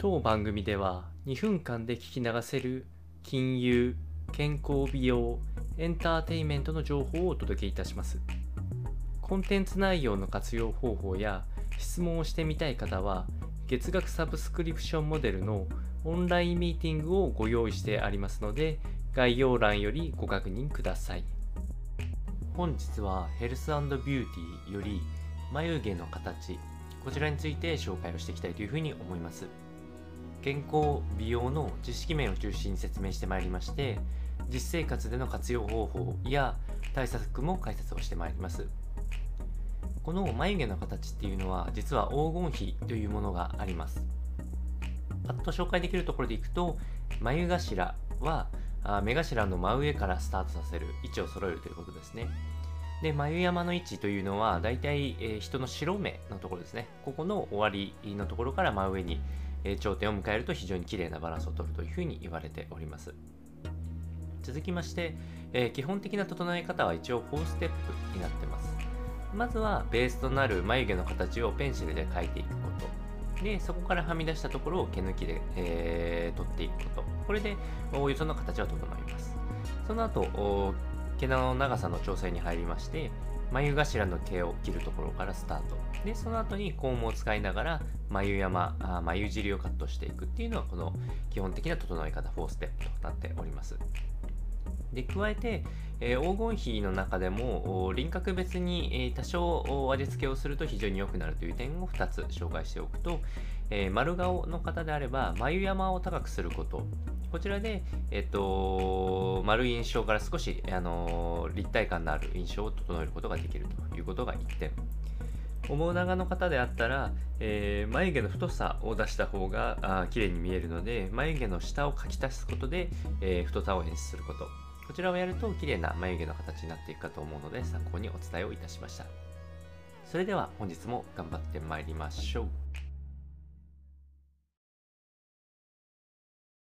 当番組では2分間で聞き流せる金融、健康美容、エンターテインメントの情報をお届けいたします。コンテンツ内容の活用方法や質問をしてみたい方は月額サブスクリプションモデルのオンラインミーティングをご用意してありますので概要欄よりご確認ください。本日はヘルスビューティーより眉毛の形こちらについて紹介をしていきたいというふうに思います健康美容の知識面を中心に説明してまいりまして実生活での活用方法や対策も解説をしてまいります。この眉毛の形っていうのは実は黄金比というものがあります。パッと紹介できるところでいくと眉頭は目頭の真上からスタートさせる位置を揃えるということですね。で、眉山の位置というのは、だいたい、え、人の白目のところですね。ここの終わりのところから真上に、え、頂点を迎えると非常に綺麗なバランスを取るというふうに言われております。続きまして、え、基本的な整え方は一応4ステップになってます。まずはベースとなる眉毛の形をペンシルで描いていくこと。で、そこからはみ出したところを毛抜きで、えー、取っていくこと。これでおおよその形は整います。その後、毛の長さの調整に入りまして眉頭の毛を切るところからスタート。でその後にコームを使いながら眉山あ眉尻をカットしていくっていうのはこの基本的な整え方4ステップとなっております。で加えて、えー、黄金比の中でも輪郭別に、えー、多少味付けをすると非常に良くなるという点を2つ紹介しておくと、えー、丸顔の方であれば眉山を高くすることこちらで、えっと、丸い印象から少し、あの立体感のある印象を整えることができるということが1点。面長の方であったら、えー、眉毛の太さを出した方があ綺麗に見えるので、眉毛の下を描き足すことで、えー、太さを演出すること。こちらをやると綺麗な眉毛の形になっていくかと思うので、参考にお伝えをいたしました。それでは本日も頑張ってまいりましょう。